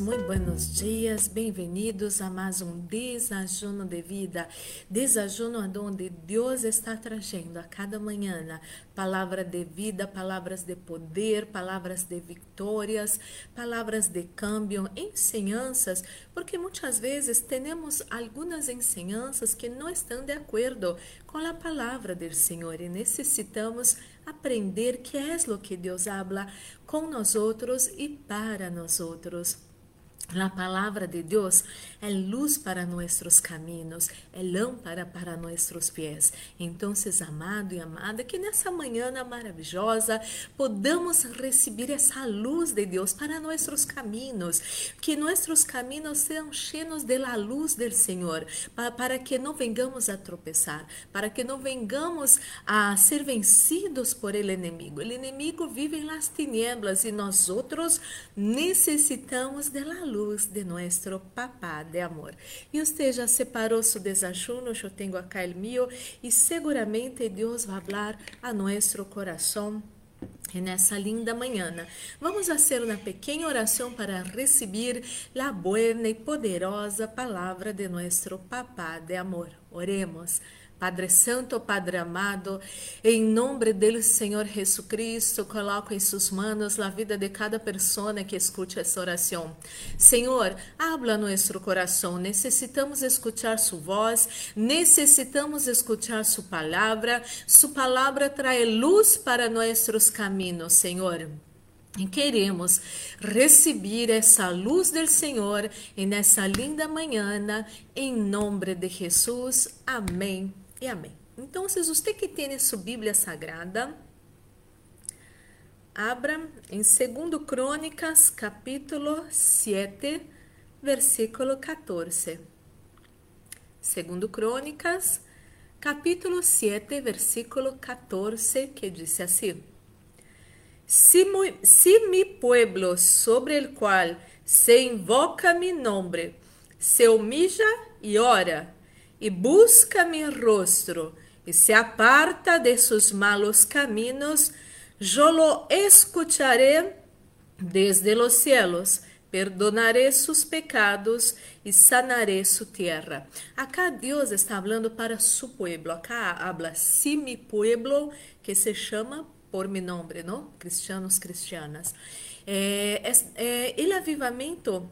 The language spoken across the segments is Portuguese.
Muito buenos dias, bem-vindos a mais um desajuno de vida, desajuno onde Deus está trazendo a cada manhã palavra de vida, palavras de poder, palavras de vitórias, palavras de câmbio, ensinanças, porque muitas vezes temos algumas ensinanças que não estão de acordo com a palavra do Senhor e necessitamos aprender que é o que Deus habla com nós outros e para nós outros. A palavra de Deus é luz para nossos caminhos, é lâmpada para nossos pés. Então, amado e amada, que nessa manhã maravilhosa podamos receber essa luz de Deus para nossos caminhos, que nossos caminhos sejam cheios da luz do Senhor, para, que não vengamos a tropeçar, para que não vengamos a ser vencidos por ele inimigo. O inimigo vive las tinieblas e nós outros necessitamos da luz luz de nosso papá de amor. E você já separou seu desajuno, eu tenho acá el mío, e seguramente Deus vai falar a nosso coração nessa linda manhã, vamos fazer uma pequena oração para receber a boa e poderosa palavra de nosso Papá de amor. Oremos. Padre Santo, Padre amado, em nome do Senhor Jesus Cristo, coloco em suas mãos a vida de cada pessoa que escute essa oração. Senhor, habla nosso coração. Necessitamos escutar sua voz, necessitamos escutar sua palavra. Sua palavra traz luz para nossos caminhos, Senhor. E queremos receber essa luz do Senhor nessa linda manhã, em nome de Jesus. Amém e amém. Então, se você que tem sua Bíblia Sagrada, abra em 2 Crônicas, capítulo 7, versículo 14. 2 Crônicas, capítulo 7, versículo 14, que diz assim: Si, si mi pueblo sobre el cual se invoca mi nombre se humilla y ora e busca mi rostro e se aparta de sus malos caminos, yo lo escucharé desde los cielos, perdonaré sus pecados e sanaré su tierra. Acá Deus está falando para su pueblo. Acá habla si mi pueblo, que se chama por mi nombre, não? Cristianos, cristianas. É, é, é, avivamento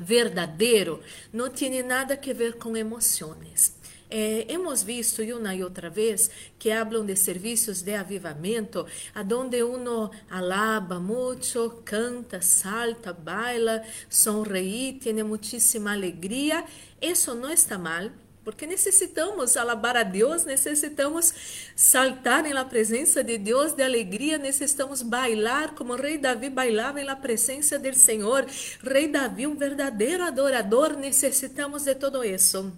verdadeiro não tem nada a ver com emoções. Eh, hemos visto uma e outra vez que hablam de serviços de avivamento, aonde uno alaba muito, canta, salta, baila, sonreí, tem muitíssima alegria. Isso não está mal, porque necessitamos alabar a Deus, necessitamos saltar na presença de Deus de alegria, necessitamos bailar como o rei Davi bailava na presença do Senhor. Rei Davi, um verdadeiro adorador, necessitamos de todo isso.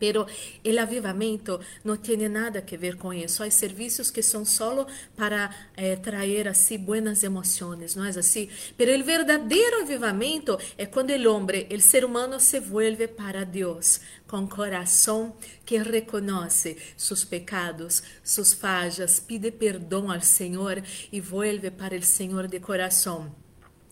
Pero el avivamento não tem nada a ver com isso. Há serviços que são solo para eh, trazer assim buenas emoções, não é assim? Pero el verdadeiro avivamento é quando o homem, o ser humano, se vuelve para Deus com coração que reconhece seus pecados, suas falhas, pide perdão ao Senhor e vuelve para o Senhor de coração.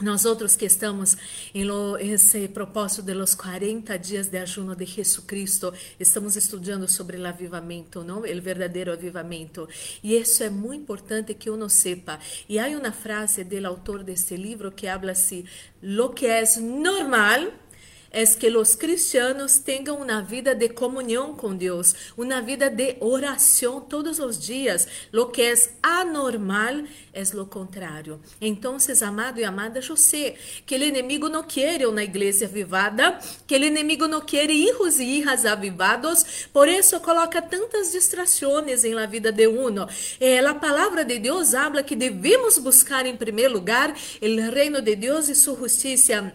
Nós outros que estamos em esse propósito de los 40 dias de ajuno de Jesus Cristo, estamos estudando sobre o avivamento, não? O verdadeiro avivamento. E isso é muito importante que uno sepa. E há uma frase do autor deste livro que habla assim: lo que é normal es que los cristianos tengan una vida de comunión con Dios, una vida de oración todos los días. Lo que es anormal es lo contrario. Entonces, amado y amada, yo sé que el enemigo no quiere una iglesia avivada, que el enemigo no quiere hijos y hijas avivados, por eso coloca tantas distracciones en la vida de uno. Eh, la palabra de Dios habla que debemos buscar en primer lugar el reino de Dios y su justicia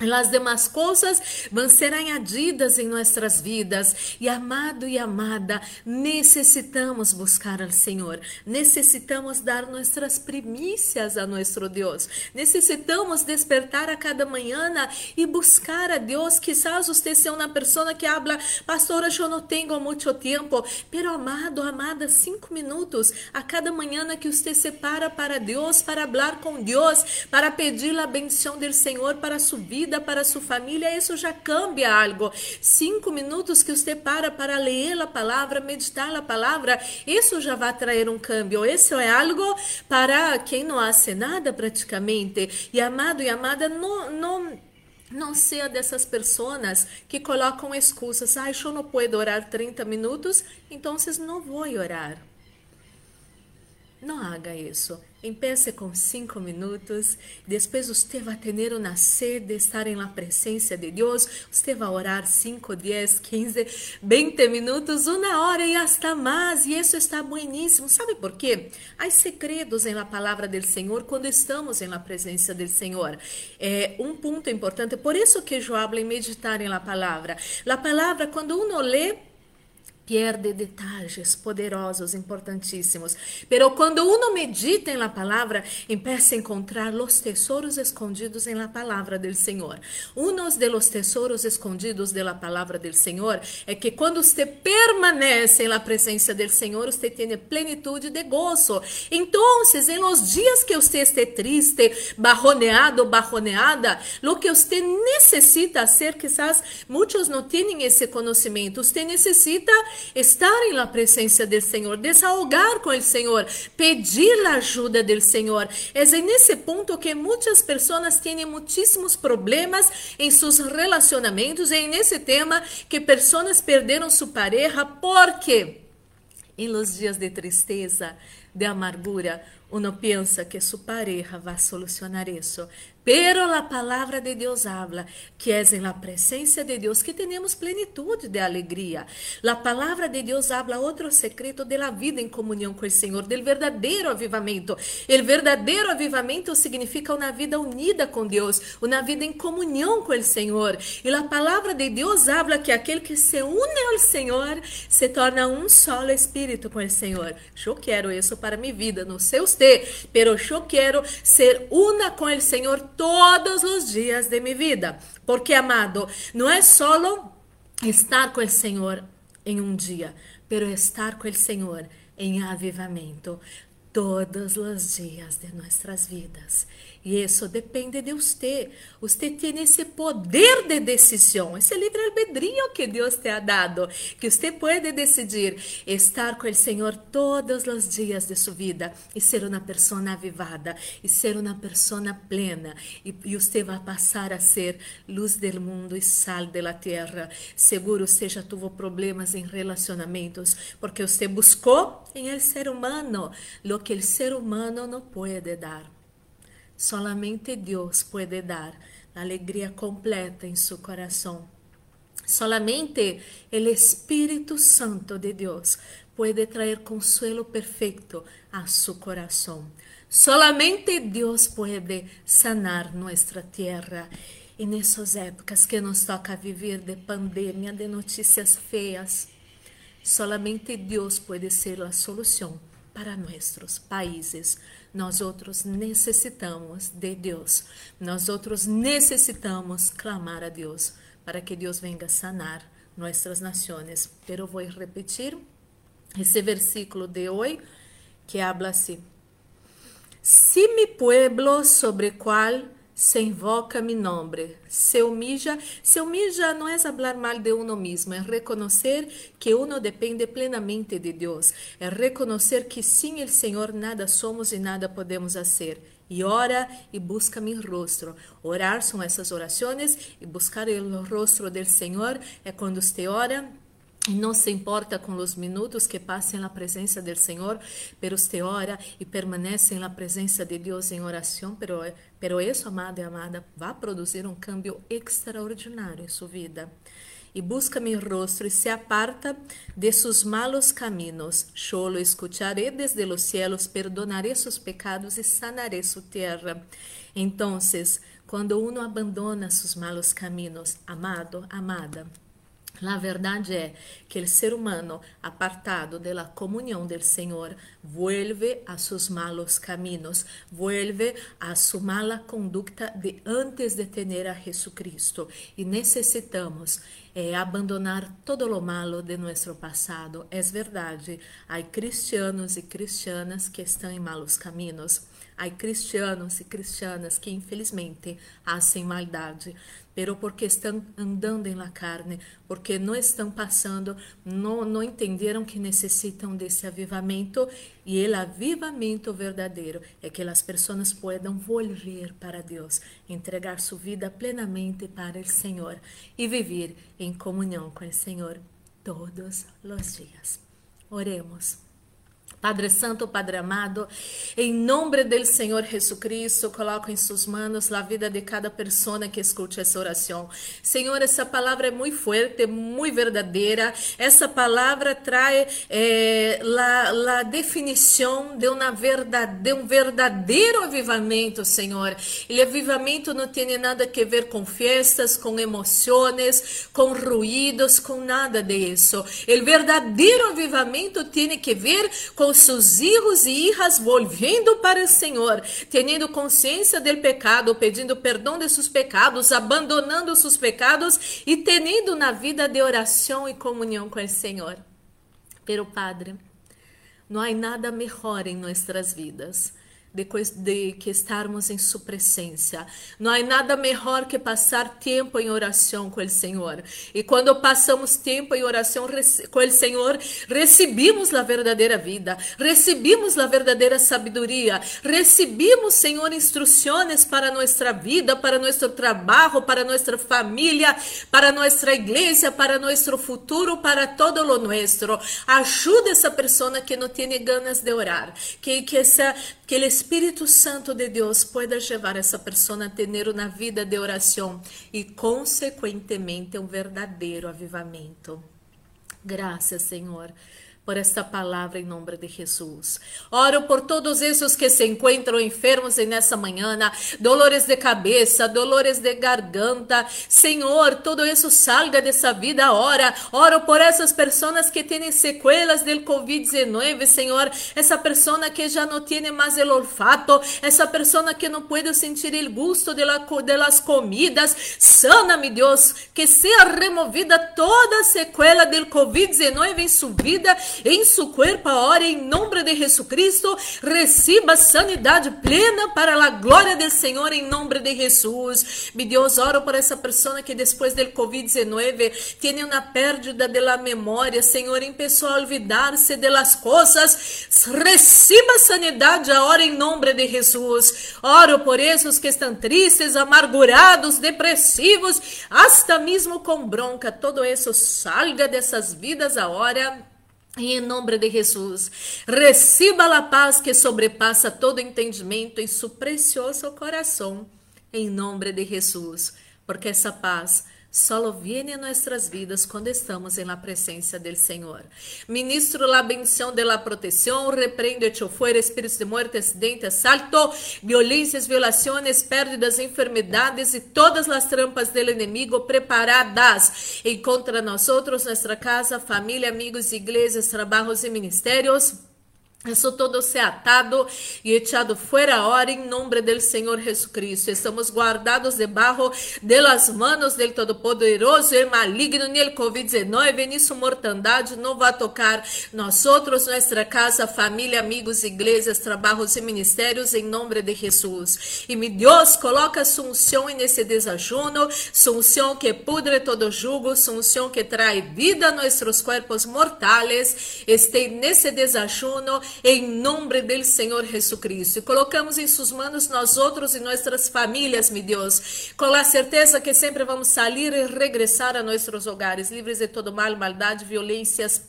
Las demás coisas vão ser añadidas em nossas vidas. E amado e amada, necessitamos buscar ao Senhor. Necessitamos dar nossas primícias a nosso Deus. Necessitamos despertar a cada manhã e buscar a Deus. Quizás você seja uma pessoa que habla, pastora, eu não tenho muito tempo. Pero amado, amada, cinco minutos a cada manhã que você separa para Deus, para falar com Deus, para pedir a bendição do Senhor para sua vida vida para sua família, isso já cambia algo. Cinco minutos que você para para ler a palavra, meditar a palavra, isso já vai trazer um cambio. Isso é algo para quem não hace nada praticamente. E amado e amada, não, não não seja dessas pessoas que colocam excusas. Ah, eu não posso orar 30 minutos, então não vou orar. Não haga isso. Empece com cinco minutos. Depois você vai ter uma sede de estar na presença de Deus. Você vai orar 5, 10, 15, 20 minutos, uma hora e hasta mais. E isso está bueníssimo. Sabe por quê? Há segredos na palavra do Senhor quando estamos na presença do Senhor. É um ponto importante. Por isso que eu hablo em meditar na palavra. A palavra, quando uno lê, perde detalhes poderosos, importantíssimos. Pero quando uno medita em la palavra, empieza a encontrar los tesouros escondidos em la palavra del Senhor. Unos de los tesouros escondidos de la palavra del Senhor é que quando você permanece em la presença del Senhor, você tem plenitude de gozo. Então, em los dias que você esteja triste, barroneado, barroneada, lo que você necessita ser, quizás muitos não têm esse conhecimento, você necessita estar em la presença do Senhor, desahogar com o Senhor, pedir a ajuda do Senhor. É nesse ponto que muitas pessoas têm muitíssimos problemas em seus relacionamentos, e é nesse tema que pessoas perderam sua pareja porque em los dias de tristeza, de amargura, uno pensa que sua pareja vai solucionar isso. Pero a palavra de Deus habla que é em la presença de Deus que temos plenitude de alegria. A palavra de Deus habla outro secreto de la vida em comunhão com o Senhor, del verdadeiro avivamento. El verdadeiro avivamento significa uma vida unida com Deus, uma vida em comunhão com o Senhor. E a palavra de Deus habla que aquele que se une ao Senhor se torna um solo espírito com o Senhor. Eu quero isso para minha vida, não sei você, pero eu quero ser una com o Senhor todos os dias de minha vida. Porque, amado, não é solo estar com o Senhor em um dia, pero estar com o Senhor em avivamento todos os dias de nossas vidas. E isso depende de você. Você tem esse poder de decisão, esse livre-albedrío que Deus te ha dado, que você pode decidir estar com o Senhor todos os dias de sua vida e ser uma pessoa avivada, e ser uma pessoa plena. E, e você vai passar a ser luz do mundo e sal da terra. Seguro você já teve problemas em relacionamentos, porque você buscou em el ser humano lo que o ser humano não pode dar. Solamente Deus pode dar a alegria completa em seu coração. Solamente o Espírito Santo de Deus pode trazer consuelo perfeito a seu coração. Solamente Deus pode sanar nossa terra. E nessas épocas que nos toca viver de pandemia, de notícias feias, solamente Deus pode ser a solução para nossos países. Nós outros necessitamos de Deus. Nós outros necessitamos clamar a Deus para que Deus venga sanar nossas nações. Pero vou repetir esse versículo de hoje que habla assim: Si mi pueblo sobre qual se invoca mi nombre, se humilla, se humilla não é falar mal de uno mesmo, é reconhecer que uno depende plenamente de Deus, é reconhecer que sem o Senhor nada somos e nada podemos fazer. E ora e busca mi rostro. Orar são essas orações e buscar o rostro do Senhor é quando você ora no se importa con los minutos que pase en la presencia del Señor, pero usted ora y permanece en la presencia de Dios en oración, pero, pero eso, amada y amada, va a producir un cambio extraordinario en su vida. E busca mi rostro e se aparta de sus malos caminos. Yo lo escucharé desde los cielos, perdonaré sus pecados e sanaré su tierra. Entonces, quando uno abandona sus malos caminos, amado, amada, a verdade é que o ser humano, apartado da comunhão do Senhor, vuelve a seus malos caminhos, vuelve a sua mala conduta de antes de ter a Jesucristo. E necessitamos eh, abandonar todo lo malo de nosso passado. É verdade, há cristianos e cristianas que estão em malos caminhos. Há cristianos e cristianas que infelizmente fazem maldade, pero porque estão andando em la carne, porque não estão passando, não, não entenderam que necessitam desse avivamento e o avivamento verdadeiro é que as pessoas possam volver para Deus, entregar sua vida plenamente para o Senhor e viver em comunhão com o Senhor todos os dias. Oremos. Padre Santo, Padre amado, em nome do Senhor Jesus coloco em suas mãos a vida de cada pessoa que escute essa oração. Senhor, essa palavra é muito forte, muito verdadeira. Essa palavra traz eh, a definição de, uma verdade, de um verdadeiro avivamento, Senhor. E avivamento não tem nada a ver com festas, com emoções, com ruídos, com nada disso. O verdadeiro avivamento tem que ver com com seus filhos e hijas volviendo para o Senhor, tendo consciência do pecado, pedindo perdão de seus pecados, abandonando seus pecados e tendo na vida de oração e comunhão com o Senhor. Pero Padre, não há nada melhor em nossas vidas de que estarmos em sua presença. Não há nada melhor que passar tempo em oração com o Senhor. E quando passamos tempo em oração com o Senhor, recebemos a verdadeira vida, recebemos a verdadeira sabedoria, recebemos, Senhor, instruções para nossa vida, para nosso trabalho, para nossa família, para nossa igreja, para nosso futuro, para todo lo nuestro. Ajuda essa pessoa que não tem ganas de orar, que que essa que o Espírito Santo de Deus pueda levar essa pessoa a ter uma vida de oração e, consequentemente, um verdadeiro avivamento. Graças, Senhor por esta palavra em nome de Jesus. Oro por todos esses que se encontram enfermos nessa manhã, dolores de cabeça, dolores de garganta. Senhor, todo isso salga dessa vida ora. Oro por essas pessoas que têm sequelas do COVID-19, Senhor. Essa pessoa que já não tem mais o olfato, essa pessoa que não pode sentir o gosto de, la, de comidas. Sana-me, Deus, que seja removida toda a sequela do COVID-19 em sua vida em seu corpo agora, em nome de Jesucristo, receba sanidade plena para a glória do Senhor, em nome de Jesus. Me Deus, oro por essa pessoa que depois do COVID-19 tem uma pérdida da memória, Senhor, começou a olvidar-se de las coisas. Receba sanidade agora, em nome de Jesus. Oro por esses que estão tristes, amargurados, depressivos, hasta mesmo com bronca. Todo isso salga dessas vidas agora e em nome de Jesus, receba a paz que sobrepassa todo entendimento em seu precioso coração, em nome de Jesus, porque essa paz solo viene a nuestras vidas quando estamos en la presencia del Señor. Ministro la bendición de la protección, reprende hecho fuera espíritus de muerte, accidente, asalto, violências, violaciones, pérdidas, enfermedades y todas las trampas del enemigo preparadas en contra nosotros, nuestra casa, familia, amigos, iglesias, trabajos y ministerios isso todo se atado e echado hora em nome do Senhor Jesucristo. Estamos guardados debaixo de las manos del Todo-Poderoso e maligno ni el COVID-19, ni su mortandade não vai tocar nós nossa casa, família, amigos, igrejas, trabalhos e ministérios em nome de Jesus. E me Deus coloca unção nesse desajuno, unção que pudre todo jugo, unção que traz vida a nossos corpos mortais. Este nesse desajuno em nome do Senhor Jesus Colocamos em suas mãos nós outros e nossas famílias, meu Deus, com a certeza que sempre vamos sair e regressar a nossos hogares, livres de todo mal, maldade, violências,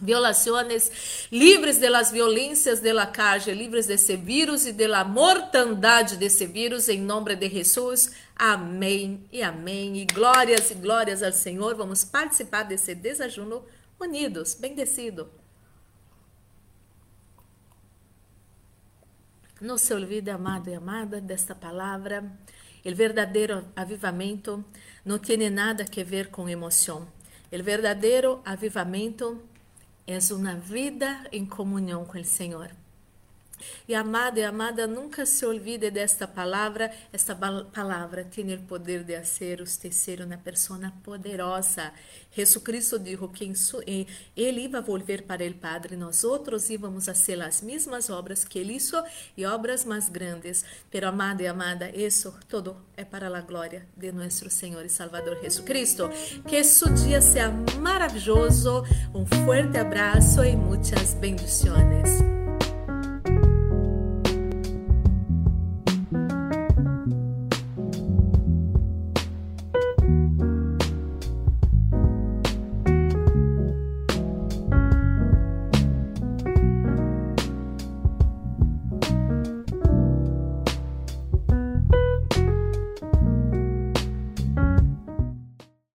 violações, livres de las violências de la livres desse vírus e de la mortandade desse vírus, em nome de Jesus. Amém e amém. E glórias e glórias ao Senhor. Vamos participar desse desajuno unidos, bendecido. Não se olvide, amado e amada, desta palavra. O verdadeiro avivamento não tem nada a ver com emoção. O verdadeiro avivamento é uma vida em comunhão com o Senhor. E amado e amada, nunca se olvide desta palavra. Esta palavra tem o poder de fazer ser uma pessoa poderosa. Jesucristo dijo que ele ia volver para o Padre, nós outros íamos a fazer as mesmas obras que ele hizo e obras mais grandes. Pero amado e amada, isso todo é para a glória de nosso Senhor e Salvador Jesucristo. Que su dia seja maravilhoso. Um forte abraço e muitas bendições.